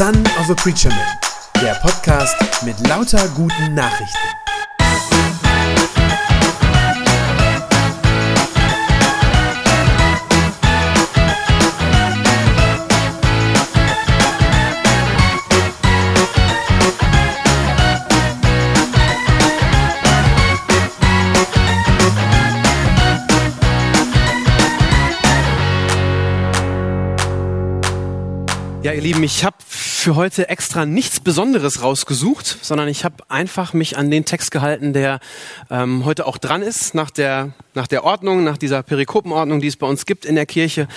Son of a Preacher Man, der Podcast mit lauter guten Nachrichten. Ja, ihr Lieben, ich habe für heute extra nichts Besonderes rausgesucht, sondern ich habe einfach mich an den Text gehalten, der ähm, heute auch dran ist, nach der, nach der Ordnung, nach dieser Perikopenordnung, die es bei uns gibt in der Kirche.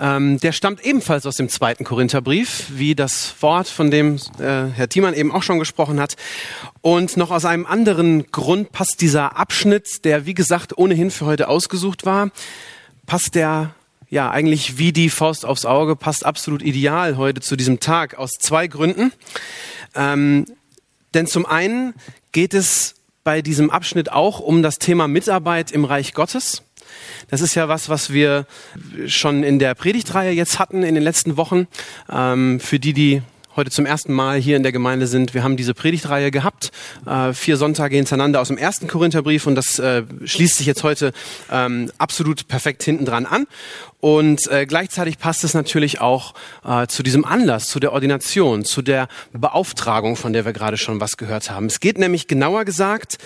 Ähm, der stammt ebenfalls aus dem zweiten Korintherbrief, wie das Wort, von dem äh, Herr Thiemann eben auch schon gesprochen hat. Und noch aus einem anderen Grund passt dieser Abschnitt, der wie gesagt ohnehin für heute ausgesucht war, passt der ja, eigentlich wie die Faust aufs Auge, passt absolut ideal heute zu diesem Tag aus zwei Gründen. Ähm, denn zum einen geht es bei diesem Abschnitt auch um das Thema Mitarbeit im Reich Gottes. Das ist ja was, was wir schon in der Predigtreihe jetzt hatten in den letzten Wochen. Ähm, für die, die heute zum ersten Mal hier in der Gemeinde sind. Wir haben diese Predigtreihe gehabt, äh, vier Sonntage hintereinander aus dem ersten Korintherbrief und das äh, schließt sich jetzt heute ähm, absolut perfekt hinten dran an. Und äh, gleichzeitig passt es natürlich auch äh, zu diesem Anlass, zu der Ordination, zu der Beauftragung, von der wir gerade schon was gehört haben. Es geht nämlich genauer gesagt,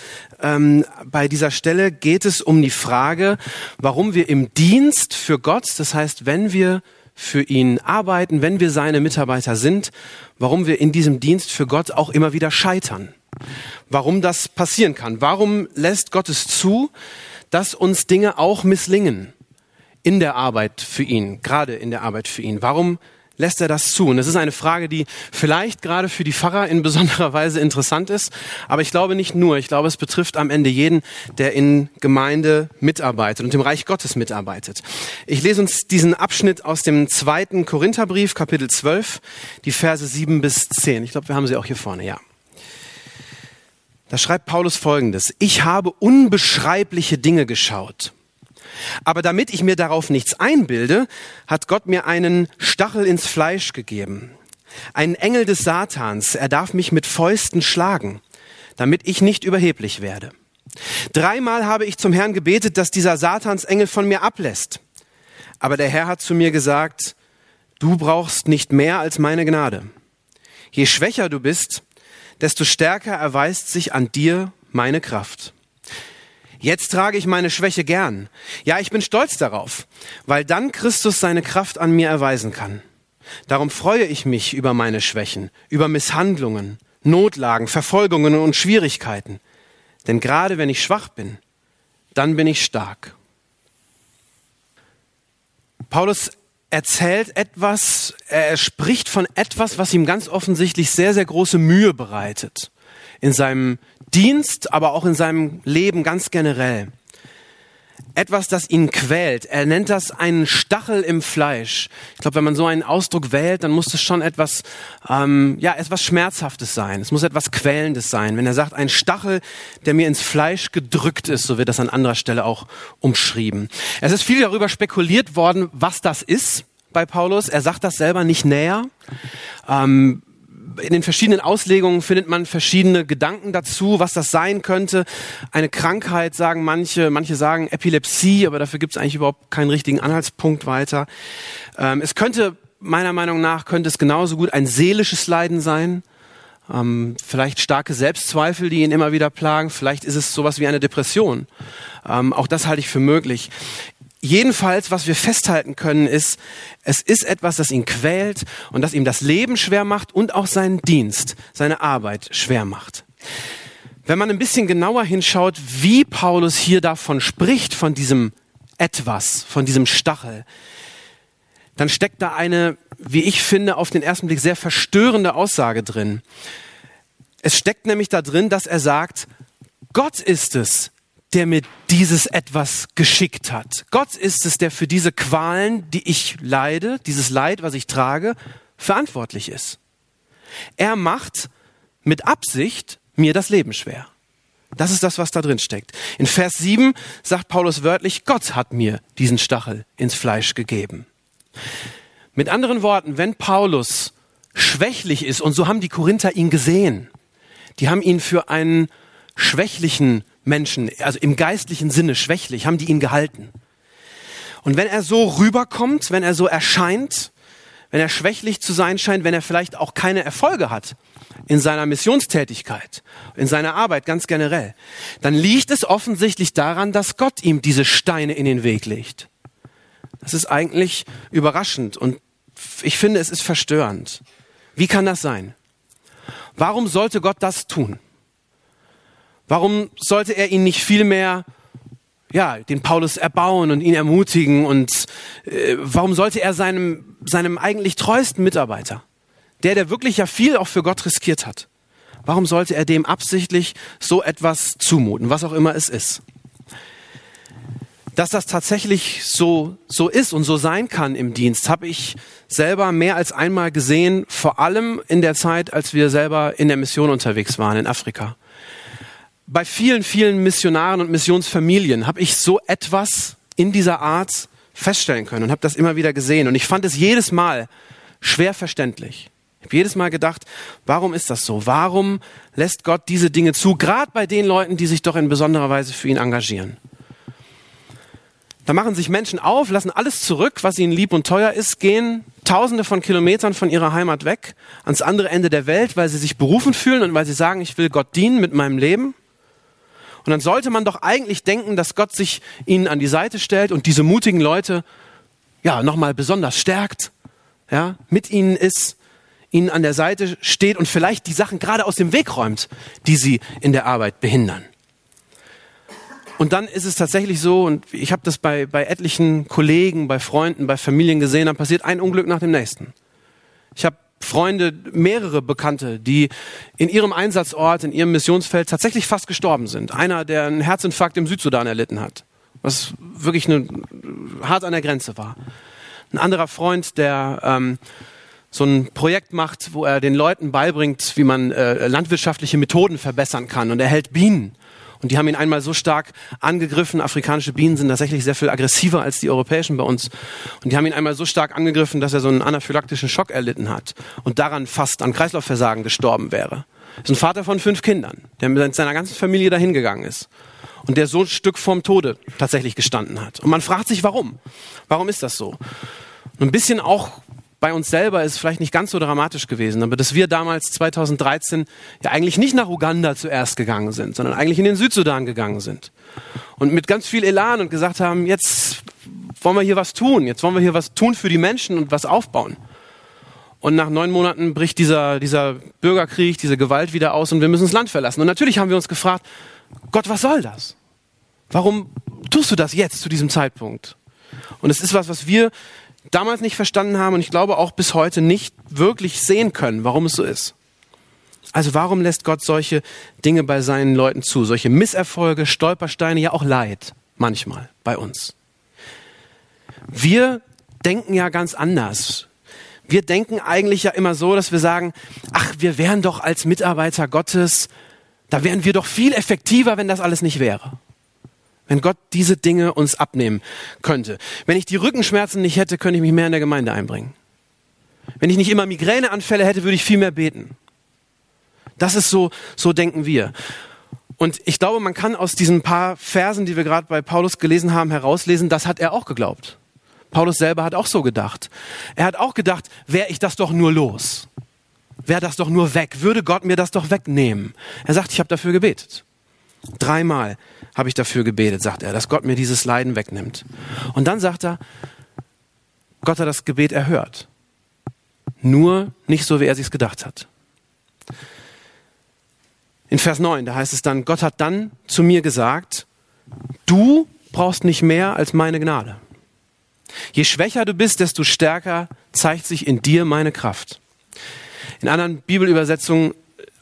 ähm, bei dieser Stelle geht es um die Frage, warum wir im Dienst für Gott, das heißt, wenn wir für ihn arbeiten, wenn wir seine Mitarbeiter sind, warum wir in diesem Dienst für Gott auch immer wieder scheitern. Warum das passieren kann. Warum lässt Gott es zu, dass uns Dinge auch misslingen in der Arbeit für ihn, gerade in der Arbeit für ihn? Warum lässt er das zu? Und es ist eine Frage, die vielleicht gerade für die Pfarrer in besonderer Weise interessant ist, aber ich glaube nicht nur. Ich glaube, es betrifft am Ende jeden, der in Gemeinde mitarbeitet und im Reich Gottes mitarbeitet. Ich lese uns diesen Abschnitt aus dem zweiten Korintherbrief, Kapitel 12, die Verse 7 bis 10. Ich glaube, wir haben sie auch hier vorne, ja. Da schreibt Paulus Folgendes. Ich habe unbeschreibliche Dinge geschaut aber damit ich mir darauf nichts einbilde, hat Gott mir einen Stachel ins Fleisch gegeben. Einen Engel des Satans, er darf mich mit Fäusten schlagen, damit ich nicht überheblich werde. Dreimal habe ich zum Herrn gebetet, dass dieser Satansengel von mir ablässt. Aber der Herr hat zu mir gesagt, du brauchst nicht mehr als meine Gnade. Je schwächer du bist, desto stärker erweist sich an dir meine Kraft. Jetzt trage ich meine Schwäche gern. Ja, ich bin stolz darauf, weil dann Christus seine Kraft an mir erweisen kann. Darum freue ich mich über meine Schwächen, über Misshandlungen, Notlagen, Verfolgungen und Schwierigkeiten. Denn gerade wenn ich schwach bin, dann bin ich stark. Paulus erzählt etwas, er spricht von etwas, was ihm ganz offensichtlich sehr, sehr große Mühe bereitet in seinem Dienst, aber auch in seinem Leben ganz generell. Etwas, das ihn quält. Er nennt das einen Stachel im Fleisch. Ich glaube, wenn man so einen Ausdruck wählt, dann muss es schon etwas, ähm, ja, etwas Schmerzhaftes sein. Es muss etwas Quälendes sein. Wenn er sagt, ein Stachel, der mir ins Fleisch gedrückt ist, so wird das an anderer Stelle auch umschrieben. Es ist viel darüber spekuliert worden, was das ist bei Paulus. Er sagt das selber nicht näher. Ähm, in den verschiedenen Auslegungen findet man verschiedene Gedanken dazu, was das sein könnte. Eine Krankheit sagen manche, manche sagen Epilepsie, aber dafür gibt es eigentlich überhaupt keinen richtigen Anhaltspunkt weiter. Ähm, es könnte, meiner Meinung nach, könnte es genauso gut ein seelisches Leiden sein. Ähm, vielleicht starke Selbstzweifel, die ihn immer wieder plagen. Vielleicht ist es sowas wie eine Depression. Ähm, auch das halte ich für möglich. Jedenfalls, was wir festhalten können, ist, es ist etwas, das ihn quält und das ihm das Leben schwer macht und auch seinen Dienst, seine Arbeit schwer macht. Wenn man ein bisschen genauer hinschaut, wie Paulus hier davon spricht, von diesem etwas, von diesem Stachel, dann steckt da eine, wie ich finde, auf den ersten Blick sehr verstörende Aussage drin. Es steckt nämlich da drin, dass er sagt, Gott ist es, der mir dieses etwas geschickt hat. Gott ist es, der für diese Qualen, die ich leide, dieses Leid, was ich trage, verantwortlich ist. Er macht mit Absicht mir das Leben schwer. Das ist das, was da drin steckt. In Vers 7 sagt Paulus wörtlich, Gott hat mir diesen Stachel ins Fleisch gegeben. Mit anderen Worten, wenn Paulus schwächlich ist. Und so haben die Korinther ihn gesehen. Die haben ihn für einen schwächlichen Menschen, also im geistlichen Sinne schwächlich, haben die ihn gehalten. Und wenn er so rüberkommt, wenn er so erscheint, wenn er schwächlich zu sein scheint, wenn er vielleicht auch keine Erfolge hat in seiner Missionstätigkeit, in seiner Arbeit ganz generell, dann liegt es offensichtlich daran, dass Gott ihm diese Steine in den Weg legt. Das ist eigentlich überraschend und ich finde, es ist verstörend. Wie kann das sein? Warum sollte Gott das tun? Warum sollte er ihn nicht vielmehr ja, den Paulus erbauen und ihn ermutigen und äh, warum sollte er seinem seinem eigentlich treuesten Mitarbeiter, der der wirklich ja viel auch für Gott riskiert hat, warum sollte er dem absichtlich so etwas zumuten, was auch immer es ist? Dass das tatsächlich so, so ist und so sein kann im Dienst, habe ich selber mehr als einmal gesehen, vor allem in der Zeit, als wir selber in der Mission unterwegs waren in Afrika. Bei vielen, vielen Missionaren und Missionsfamilien habe ich so etwas in dieser Art feststellen können und habe das immer wieder gesehen. Und ich fand es jedes Mal schwer verständlich. Ich habe jedes Mal gedacht, warum ist das so? Warum lässt Gott diese Dinge zu, gerade bei den Leuten, die sich doch in besonderer Weise für ihn engagieren? Da machen sich Menschen auf, lassen alles zurück, was ihnen lieb und teuer ist, gehen tausende von Kilometern von ihrer Heimat weg, ans andere Ende der Welt, weil sie sich berufen fühlen und weil sie sagen, ich will Gott dienen mit meinem Leben. Und dann sollte man doch eigentlich denken, dass Gott sich ihnen an die Seite stellt und diese mutigen Leute ja nochmal besonders stärkt, ja, mit ihnen ist, ihnen an der Seite steht und vielleicht die Sachen gerade aus dem Weg räumt, die sie in der Arbeit behindern. Und dann ist es tatsächlich so, und ich habe das bei, bei etlichen Kollegen, bei Freunden, bei Familien gesehen, dann passiert ein Unglück nach dem nächsten. Ich habe Freunde, mehrere Bekannte, die in ihrem Einsatzort, in ihrem Missionsfeld tatsächlich fast gestorben sind. Einer, der einen Herzinfarkt im Südsudan erlitten hat, was wirklich eine, hart an der Grenze war. Ein anderer Freund, der ähm, so ein Projekt macht, wo er den Leuten beibringt, wie man äh, landwirtschaftliche Methoden verbessern kann und er hält Bienen und die haben ihn einmal so stark angegriffen. Afrikanische Bienen sind tatsächlich sehr viel aggressiver als die europäischen bei uns. Und die haben ihn einmal so stark angegriffen, dass er so einen anaphylaktischen Schock erlitten hat und daran fast an Kreislaufversagen gestorben wäre. Das ist ein Vater von fünf Kindern, der mit seiner ganzen Familie dahin gegangen ist und der so ein Stück vorm Tode tatsächlich gestanden hat. Und man fragt sich, warum? Warum ist das so? Ein bisschen auch bei uns selber ist es vielleicht nicht ganz so dramatisch gewesen, aber dass wir damals 2013 ja eigentlich nicht nach Uganda zuerst gegangen sind, sondern eigentlich in den Südsudan gegangen sind. Und mit ganz viel Elan und gesagt haben, jetzt wollen wir hier was tun, jetzt wollen wir hier was tun für die Menschen und was aufbauen. Und nach neun Monaten bricht dieser, dieser Bürgerkrieg, diese Gewalt wieder aus und wir müssen das Land verlassen. Und natürlich haben wir uns gefragt, Gott, was soll das? Warum tust du das jetzt zu diesem Zeitpunkt? Und es ist was, was wir damals nicht verstanden haben und ich glaube auch bis heute nicht wirklich sehen können, warum es so ist. Also warum lässt Gott solche Dinge bei seinen Leuten zu? Solche Misserfolge, Stolpersteine, ja auch Leid manchmal bei uns. Wir denken ja ganz anders. Wir denken eigentlich ja immer so, dass wir sagen, ach, wir wären doch als Mitarbeiter Gottes, da wären wir doch viel effektiver, wenn das alles nicht wäre. Wenn Gott diese Dinge uns abnehmen könnte. Wenn ich die Rückenschmerzen nicht hätte, könnte ich mich mehr in der Gemeinde einbringen. Wenn ich nicht immer Migräneanfälle hätte, würde ich viel mehr beten. Das ist so, so denken wir. Und ich glaube, man kann aus diesen paar Versen, die wir gerade bei Paulus gelesen haben, herauslesen, das hat er auch geglaubt. Paulus selber hat auch so gedacht. Er hat auch gedacht, wäre ich das doch nur los. Wäre das doch nur weg. Würde Gott mir das doch wegnehmen. Er sagt, ich habe dafür gebetet. Dreimal habe ich dafür gebetet, sagt er, dass Gott mir dieses Leiden wegnimmt. Und dann sagt er, Gott hat das Gebet erhört. Nur nicht so, wie er sich gedacht hat. In Vers 9, da heißt es dann, Gott hat dann zu mir gesagt, du brauchst nicht mehr als meine Gnade. Je schwächer du bist, desto stärker zeigt sich in dir meine Kraft. In anderen Bibelübersetzungen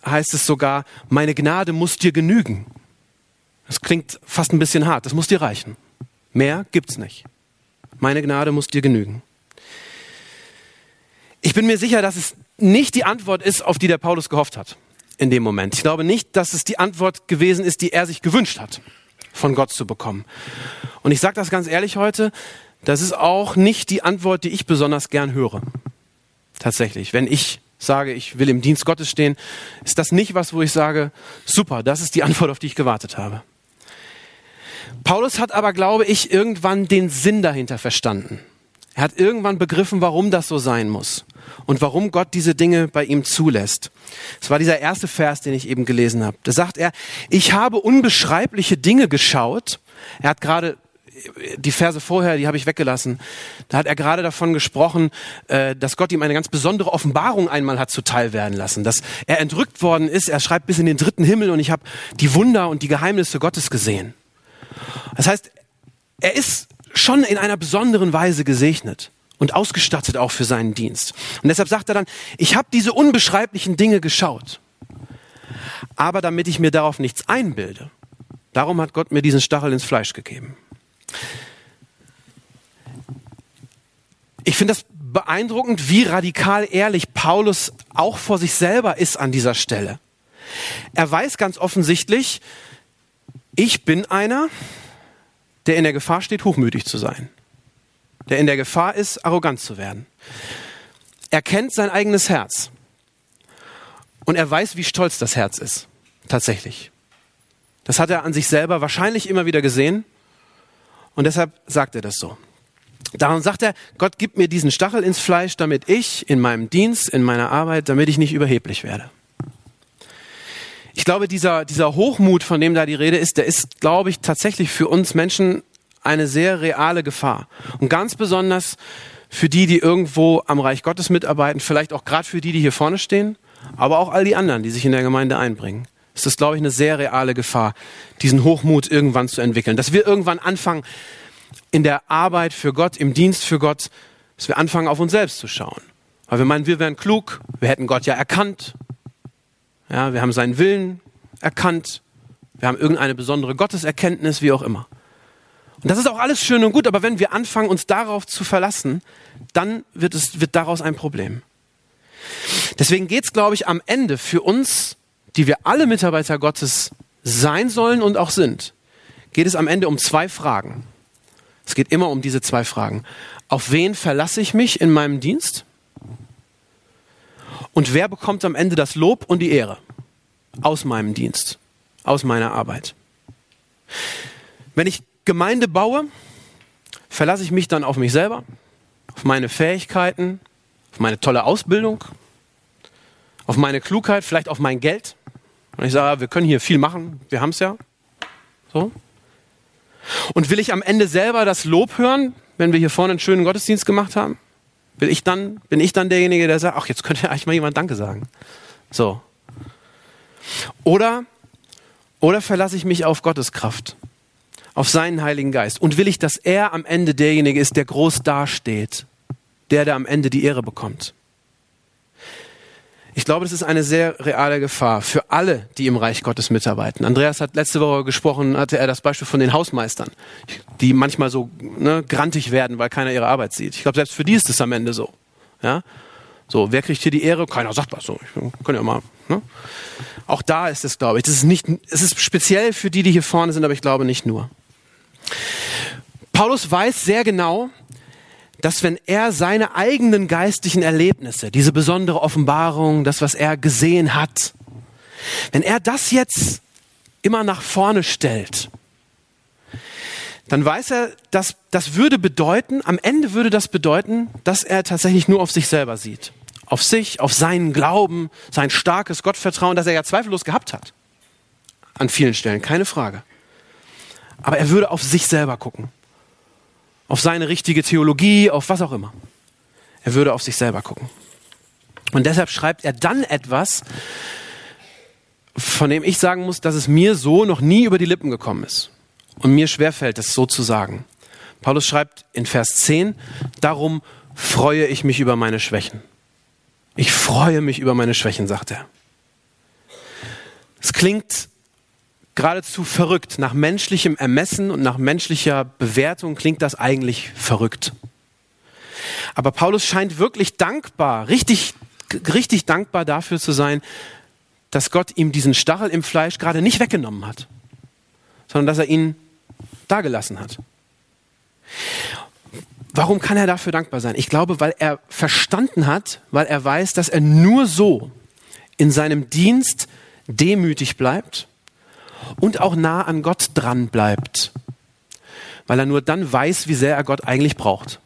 heißt es sogar, meine Gnade muss dir genügen. Das klingt fast ein bisschen hart. Das muss dir reichen. Mehr gibt's nicht. Meine Gnade muss dir genügen. Ich bin mir sicher, dass es nicht die Antwort ist, auf die der Paulus gehofft hat in dem Moment. Ich glaube nicht, dass es die Antwort gewesen ist, die er sich gewünscht hat, von Gott zu bekommen. Und ich sage das ganz ehrlich heute, das ist auch nicht die Antwort, die ich besonders gern höre. Tatsächlich, wenn ich sage, ich will im Dienst Gottes stehen, ist das nicht was, wo ich sage, super, das ist die Antwort, auf die ich gewartet habe. Paulus hat aber, glaube ich, irgendwann den Sinn dahinter verstanden. Er hat irgendwann begriffen, warum das so sein muss und warum Gott diese Dinge bei ihm zulässt. Es war dieser erste Vers, den ich eben gelesen habe. Da sagt er, ich habe unbeschreibliche Dinge geschaut. Er hat gerade die Verse vorher, die habe ich weggelassen. Da hat er gerade davon gesprochen, äh, dass Gott ihm eine ganz besondere Offenbarung einmal hat zuteil werden lassen, dass er entrückt worden ist. Er schreibt bis in den dritten Himmel und ich habe die Wunder und die Geheimnisse Gottes gesehen. Das heißt, er ist schon in einer besonderen Weise gesegnet und ausgestattet auch für seinen Dienst. Und deshalb sagt er dann, ich habe diese unbeschreiblichen Dinge geschaut, aber damit ich mir darauf nichts einbilde, darum hat Gott mir diesen Stachel ins Fleisch gegeben. Ich finde das beeindruckend, wie radikal ehrlich Paulus auch vor sich selber ist an dieser Stelle. Er weiß ganz offensichtlich, ich bin einer, der in der Gefahr steht, hochmütig zu sein. Der in der Gefahr ist, arrogant zu werden. Er kennt sein eigenes Herz. Und er weiß, wie stolz das Herz ist. Tatsächlich. Das hat er an sich selber wahrscheinlich immer wieder gesehen. Und deshalb sagt er das so. Darum sagt er, Gott gibt mir diesen Stachel ins Fleisch, damit ich in meinem Dienst, in meiner Arbeit, damit ich nicht überheblich werde. Ich glaube, dieser, dieser Hochmut, von dem da die Rede ist, der ist, glaube ich, tatsächlich für uns Menschen eine sehr reale Gefahr. Und ganz besonders für die, die irgendwo am Reich Gottes mitarbeiten, vielleicht auch gerade für die, die hier vorne stehen, aber auch all die anderen, die sich in der Gemeinde einbringen. Ist das, glaube ich, eine sehr reale Gefahr, diesen Hochmut irgendwann zu entwickeln. Dass wir irgendwann anfangen, in der Arbeit für Gott, im Dienst für Gott, dass wir anfangen, auf uns selbst zu schauen. Weil wir meinen, wir wären klug, wir hätten Gott ja erkannt, ja, wir haben seinen Willen erkannt, wir haben irgendeine besondere Gotteserkenntnis, wie auch immer. Und das ist auch alles schön und gut, aber wenn wir anfangen, uns darauf zu verlassen, dann wird, es, wird daraus ein Problem. Deswegen geht es, glaube ich, am Ende für uns, die wir alle Mitarbeiter Gottes sein sollen und auch sind, geht es am Ende um zwei Fragen. Es geht immer um diese zwei Fragen. Auf wen verlasse ich mich in meinem Dienst? Und wer bekommt am Ende das Lob und die Ehre aus meinem Dienst, aus meiner Arbeit? Wenn ich Gemeinde baue, verlasse ich mich dann auf mich selber, auf meine Fähigkeiten, auf meine tolle Ausbildung, auf meine Klugheit, vielleicht auf mein Geld. Und ich sage, wir können hier viel machen, wir haben es ja. So. Und will ich am Ende selber das Lob hören, wenn wir hier vorne einen schönen Gottesdienst gemacht haben? Will ich dann, bin ich dann derjenige, der sagt, ach, jetzt könnte eigentlich mal jemand Danke sagen. So. Oder, oder verlasse ich mich auf Gottes Kraft? auf seinen Heiligen Geist und will ich, dass er am Ende derjenige ist, der groß dasteht, der, der am Ende die Ehre bekommt. Ich glaube, das ist eine sehr reale Gefahr für alle, die im Reich Gottes mitarbeiten. Andreas hat letzte Woche gesprochen, hatte er das Beispiel von den Hausmeistern, die manchmal so ne, grantig werden, weil keiner ihre Arbeit sieht. Ich glaube, selbst für die ist es am Ende so. Ja? So, wer kriegt hier die Ehre? Keiner sagt was. So, ich kann ja mal. Ne? Auch da ist es, glaube ich. Das ist nicht, es ist speziell für die, die hier vorne sind, aber ich glaube nicht nur. Paulus weiß sehr genau, dass wenn er seine eigenen geistlichen Erlebnisse, diese besondere Offenbarung, das, was er gesehen hat, wenn er das jetzt immer nach vorne stellt, dann weiß er, dass das würde bedeuten, am Ende würde das bedeuten, dass er tatsächlich nur auf sich selber sieht. Auf sich, auf seinen Glauben, sein starkes Gottvertrauen, das er ja zweifellos gehabt hat. An vielen Stellen, keine Frage. Aber er würde auf sich selber gucken. Auf seine richtige Theologie, auf was auch immer. Er würde auf sich selber gucken. Und deshalb schreibt er dann etwas, von dem ich sagen muss, dass es mir so noch nie über die Lippen gekommen ist. Und mir schwerfällt es so zu sagen. Paulus schreibt in Vers 10, darum freue ich mich über meine Schwächen. Ich freue mich über meine Schwächen, sagt er. Es klingt geradezu verrückt. Nach menschlichem Ermessen und nach menschlicher Bewertung klingt das eigentlich verrückt. Aber Paulus scheint wirklich dankbar, richtig, richtig dankbar dafür zu sein, dass Gott ihm diesen Stachel im Fleisch gerade nicht weggenommen hat, sondern dass er ihn dagelassen hat. Warum kann er dafür dankbar sein? Ich glaube, weil er verstanden hat, weil er weiß, dass er nur so in seinem Dienst demütig bleibt und auch nah an Gott dran bleibt. Weil er nur dann weiß, wie sehr er Gott eigentlich braucht.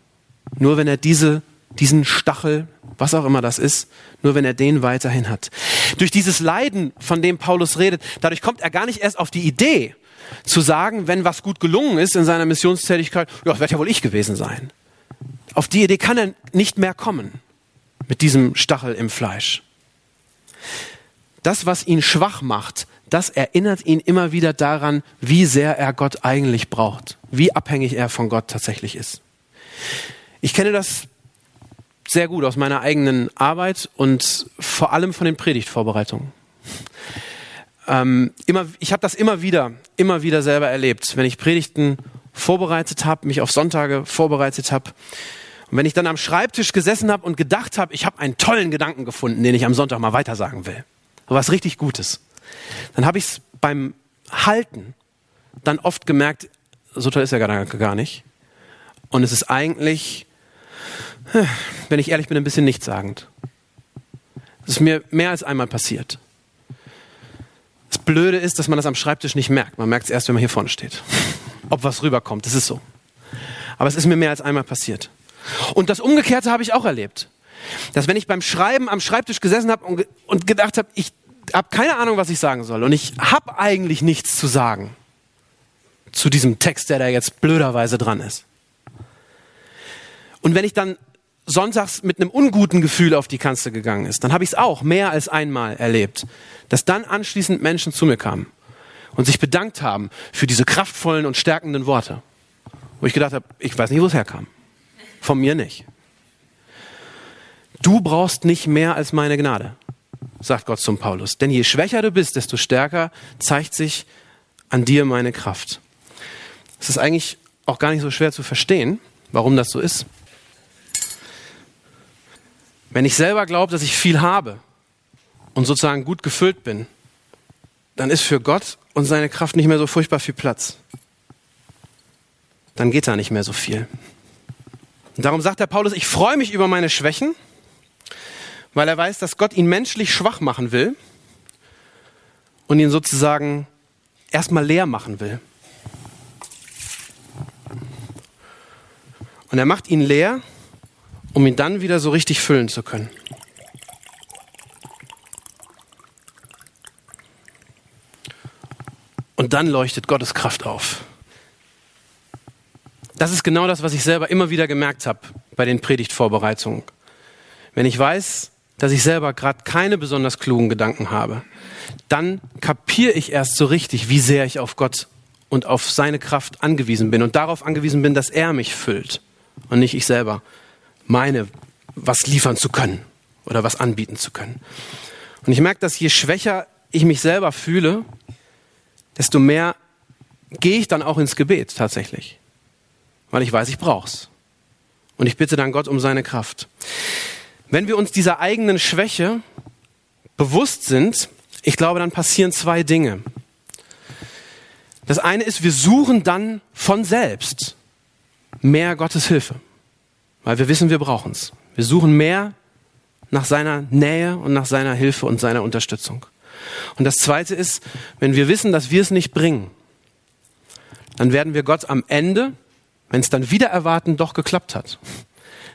Nur wenn er diese, diesen Stachel, was auch immer das ist, nur wenn er den weiterhin hat. Durch dieses Leiden, von dem Paulus redet, dadurch kommt er gar nicht erst auf die Idee, zu sagen, wenn was gut gelungen ist in seiner Missionstätigkeit, ja, das wird ja wohl ich gewesen sein. Auf die Idee kann er nicht mehr kommen mit diesem Stachel im Fleisch. Das, was ihn schwach macht, das erinnert ihn immer wieder daran, wie sehr er Gott eigentlich braucht, wie abhängig er von Gott tatsächlich ist. Ich kenne das sehr gut aus meiner eigenen Arbeit und vor allem von den Predigtvorbereitungen. Ähm, immer, ich habe das immer wieder, immer wieder selber erlebt, wenn ich Predigten vorbereitet habe, mich auf Sonntage vorbereitet habe. Und wenn ich dann am Schreibtisch gesessen habe und gedacht habe, ich habe einen tollen Gedanken gefunden, den ich am Sonntag mal weitersagen will, was richtig Gutes, dann habe ich es beim Halten dann oft gemerkt, so toll ist der Gedanke gar nicht. Und es ist eigentlich, wenn ich ehrlich bin, ein bisschen nichtssagend. Es ist mir mehr als einmal passiert. Das Blöde ist, dass man das am Schreibtisch nicht merkt. Man merkt es erst, wenn man hier vorne steht. Ob was rüberkommt, das ist so. Aber es ist mir mehr als einmal passiert. Und das Umgekehrte habe ich auch erlebt. Dass wenn ich beim Schreiben am Schreibtisch gesessen habe und, und gedacht habe, ich habe keine Ahnung, was ich sagen soll und ich habe eigentlich nichts zu sagen zu diesem Text, der da jetzt blöderweise dran ist. Und wenn ich dann sonntags mit einem unguten Gefühl auf die Kanzel gegangen ist, dann habe ich es auch mehr als einmal erlebt, dass dann anschließend Menschen zu mir kamen und sich bedankt haben für diese kraftvollen und stärkenden Worte. Wo ich gedacht habe, ich weiß nicht, wo es herkam. Von mir nicht. Du brauchst nicht mehr als meine Gnade, sagt Gott zum Paulus. Denn je schwächer du bist, desto stärker zeigt sich an dir meine Kraft. Es ist eigentlich auch gar nicht so schwer zu verstehen, warum das so ist. Wenn ich selber glaube, dass ich viel habe und sozusagen gut gefüllt bin, dann ist für Gott und seine Kraft nicht mehr so furchtbar viel Platz. Dann geht da nicht mehr so viel. Und darum sagt der Paulus, ich freue mich über meine Schwächen, weil er weiß, dass Gott ihn menschlich schwach machen will und ihn sozusagen erstmal leer machen will. Und er macht ihn leer, um ihn dann wieder so richtig füllen zu können. Und dann leuchtet Gottes Kraft auf. Das ist genau das, was ich selber immer wieder gemerkt habe bei den Predigtvorbereitungen. Wenn ich weiß, dass ich selber gerade keine besonders klugen Gedanken habe, dann kapiere ich erst so richtig, wie sehr ich auf Gott und auf seine Kraft angewiesen bin und darauf angewiesen bin, dass er mich füllt und nicht ich selber meine, was liefern zu können oder was anbieten zu können. Und ich merke, dass je schwächer ich mich selber fühle, desto mehr gehe ich dann auch ins Gebet tatsächlich, weil ich weiß, ich brauch's. Und ich bitte dann Gott um seine Kraft. Wenn wir uns dieser eigenen Schwäche bewusst sind, ich glaube, dann passieren zwei Dinge. Das eine ist, wir suchen dann von selbst mehr Gottes Hilfe weil wir wissen, wir brauchen es. Wir suchen mehr nach seiner Nähe und nach seiner Hilfe und seiner Unterstützung. Und das Zweite ist, wenn wir wissen, dass wir es nicht bringen, dann werden wir Gott am Ende, wenn es dann wieder erwarten doch geklappt hat,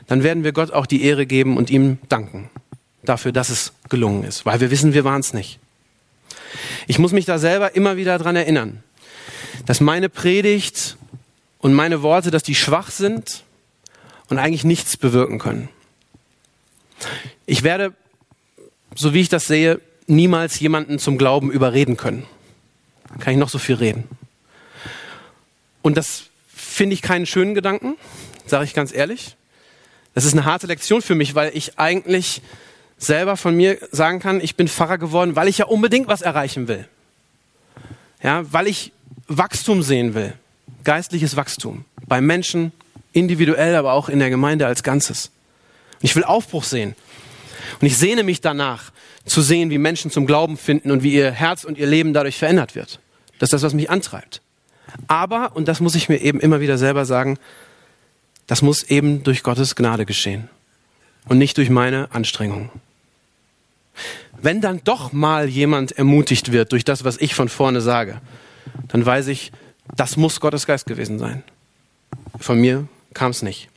dann werden wir Gott auch die Ehre geben und ihm danken dafür, dass es gelungen ist, weil wir wissen, wir waren es nicht. Ich muss mich da selber immer wieder dran erinnern, dass meine Predigt und meine Worte, dass die schwach sind und eigentlich nichts bewirken können. Ich werde, so wie ich das sehe, niemals jemanden zum Glauben überreden können. Kann ich noch so viel reden. Und das finde ich keinen schönen Gedanken, sage ich ganz ehrlich. Das ist eine harte Lektion für mich, weil ich eigentlich selber von mir sagen kann, ich bin Pfarrer geworden, weil ich ja unbedingt was erreichen will. Ja, weil ich Wachstum sehen will. Geistliches Wachstum. Bei Menschen, individuell, aber auch in der Gemeinde als Ganzes. Und ich will Aufbruch sehen. Und ich sehne mich danach, zu sehen, wie Menschen zum Glauben finden und wie ihr Herz und ihr Leben dadurch verändert wird. Das ist das, was mich antreibt. Aber, und das muss ich mir eben immer wieder selber sagen, das muss eben durch Gottes Gnade geschehen und nicht durch meine Anstrengung. Wenn dann doch mal jemand ermutigt wird durch das, was ich von vorne sage, dann weiß ich, das muss Gottes Geist gewesen sein. Von mir kam es nicht.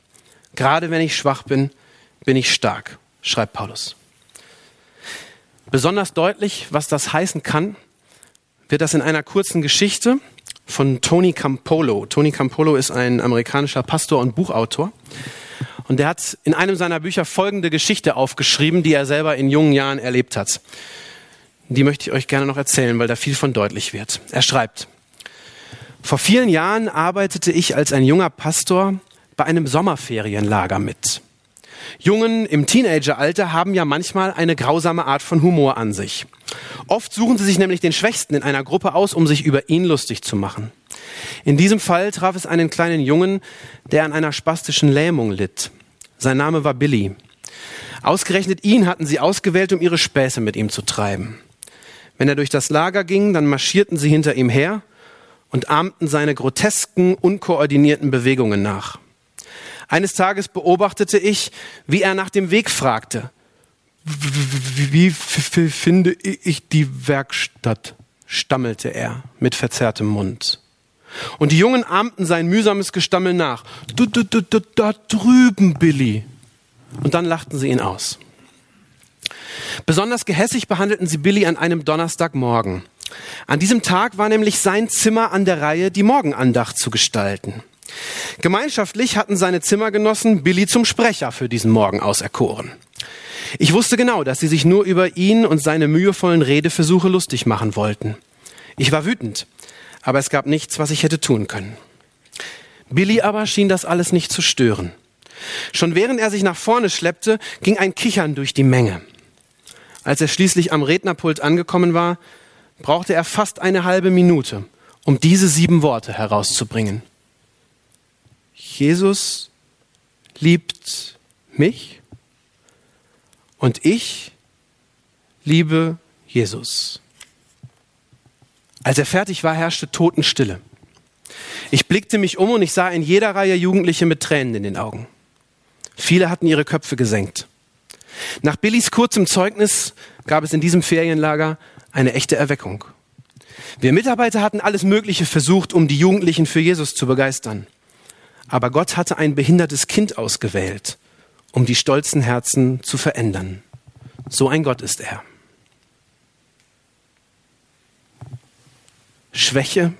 Gerade wenn ich schwach bin, bin ich stark, schreibt Paulus. Besonders deutlich, was das heißen kann, wird das in einer kurzen Geschichte von Tony Campolo. Tony Campolo ist ein amerikanischer Pastor und Buchautor. Und der hat in einem seiner Bücher folgende Geschichte aufgeschrieben, die er selber in jungen Jahren erlebt hat. Die möchte ich euch gerne noch erzählen, weil da viel von deutlich wird. Er schreibt, vor vielen Jahren arbeitete ich als ein junger Pastor bei einem Sommerferienlager mit. Jungen im Teenageralter haben ja manchmal eine grausame Art von Humor an sich. Oft suchen sie sich nämlich den Schwächsten in einer Gruppe aus, um sich über ihn lustig zu machen. In diesem Fall traf es einen kleinen Jungen, der an einer spastischen Lähmung litt. Sein Name war Billy. Ausgerechnet ihn hatten sie ausgewählt, um ihre Späße mit ihm zu treiben. Wenn er durch das Lager ging, dann marschierten sie hinter ihm her und ahmten seine grotesken, unkoordinierten Bewegungen nach. Eines Tages beobachtete ich, wie er nach dem Weg fragte. Wie finde ich die Werkstatt? stammelte er mit verzerrtem Mund. Und die Jungen ahmten sein mühsames Gestammel nach. Da, da, da, da drüben, Billy. Und dann lachten sie ihn aus. Besonders gehässig behandelten sie Billy an einem Donnerstagmorgen. An diesem Tag war nämlich sein Zimmer an der Reihe, die Morgenandacht zu gestalten. Gemeinschaftlich hatten seine Zimmergenossen Billy zum Sprecher für diesen Morgen auserkoren. Ich wusste genau, dass sie sich nur über ihn und seine mühevollen Redeversuche lustig machen wollten. Ich war wütend, aber es gab nichts, was ich hätte tun können. Billy aber schien das alles nicht zu stören. Schon während er sich nach vorne schleppte, ging ein Kichern durch die Menge. Als er schließlich am Rednerpult angekommen war, brauchte er fast eine halbe Minute, um diese sieben Worte herauszubringen. Jesus liebt mich und ich liebe Jesus. Als er fertig war, herrschte Totenstille. Ich blickte mich um und ich sah in jeder Reihe Jugendliche mit Tränen in den Augen. Viele hatten ihre Köpfe gesenkt. Nach Billys kurzem Zeugnis gab es in diesem Ferienlager eine echte Erweckung. Wir Mitarbeiter hatten alles Mögliche versucht, um die Jugendlichen für Jesus zu begeistern. Aber Gott hatte ein behindertes Kind ausgewählt, um die stolzen Herzen zu verändern. So ein Gott ist er. Schwäche,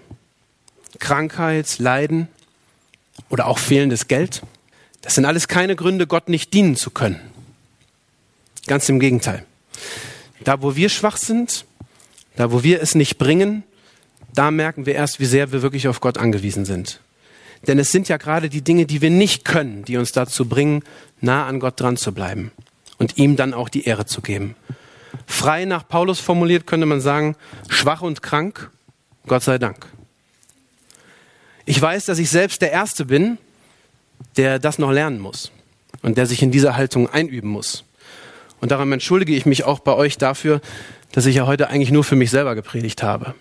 Krankheit, Leiden oder auch fehlendes Geld, das sind alles keine Gründe, Gott nicht dienen zu können. Ganz im Gegenteil. Da, wo wir schwach sind, da, wo wir es nicht bringen, da merken wir erst, wie sehr wir wirklich auf Gott angewiesen sind. Denn es sind ja gerade die Dinge, die wir nicht können, die uns dazu bringen, nah an Gott dran zu bleiben und ihm dann auch die Ehre zu geben. Frei nach Paulus formuliert könnte man sagen, schwach und krank, Gott sei Dank. Ich weiß, dass ich selbst der Erste bin, der das noch lernen muss und der sich in dieser Haltung einüben muss. Und darum entschuldige ich mich auch bei euch dafür, dass ich ja heute eigentlich nur für mich selber gepredigt habe.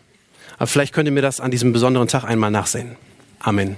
Aber vielleicht könnt ihr mir das an diesem besonderen Tag einmal nachsehen. Amen.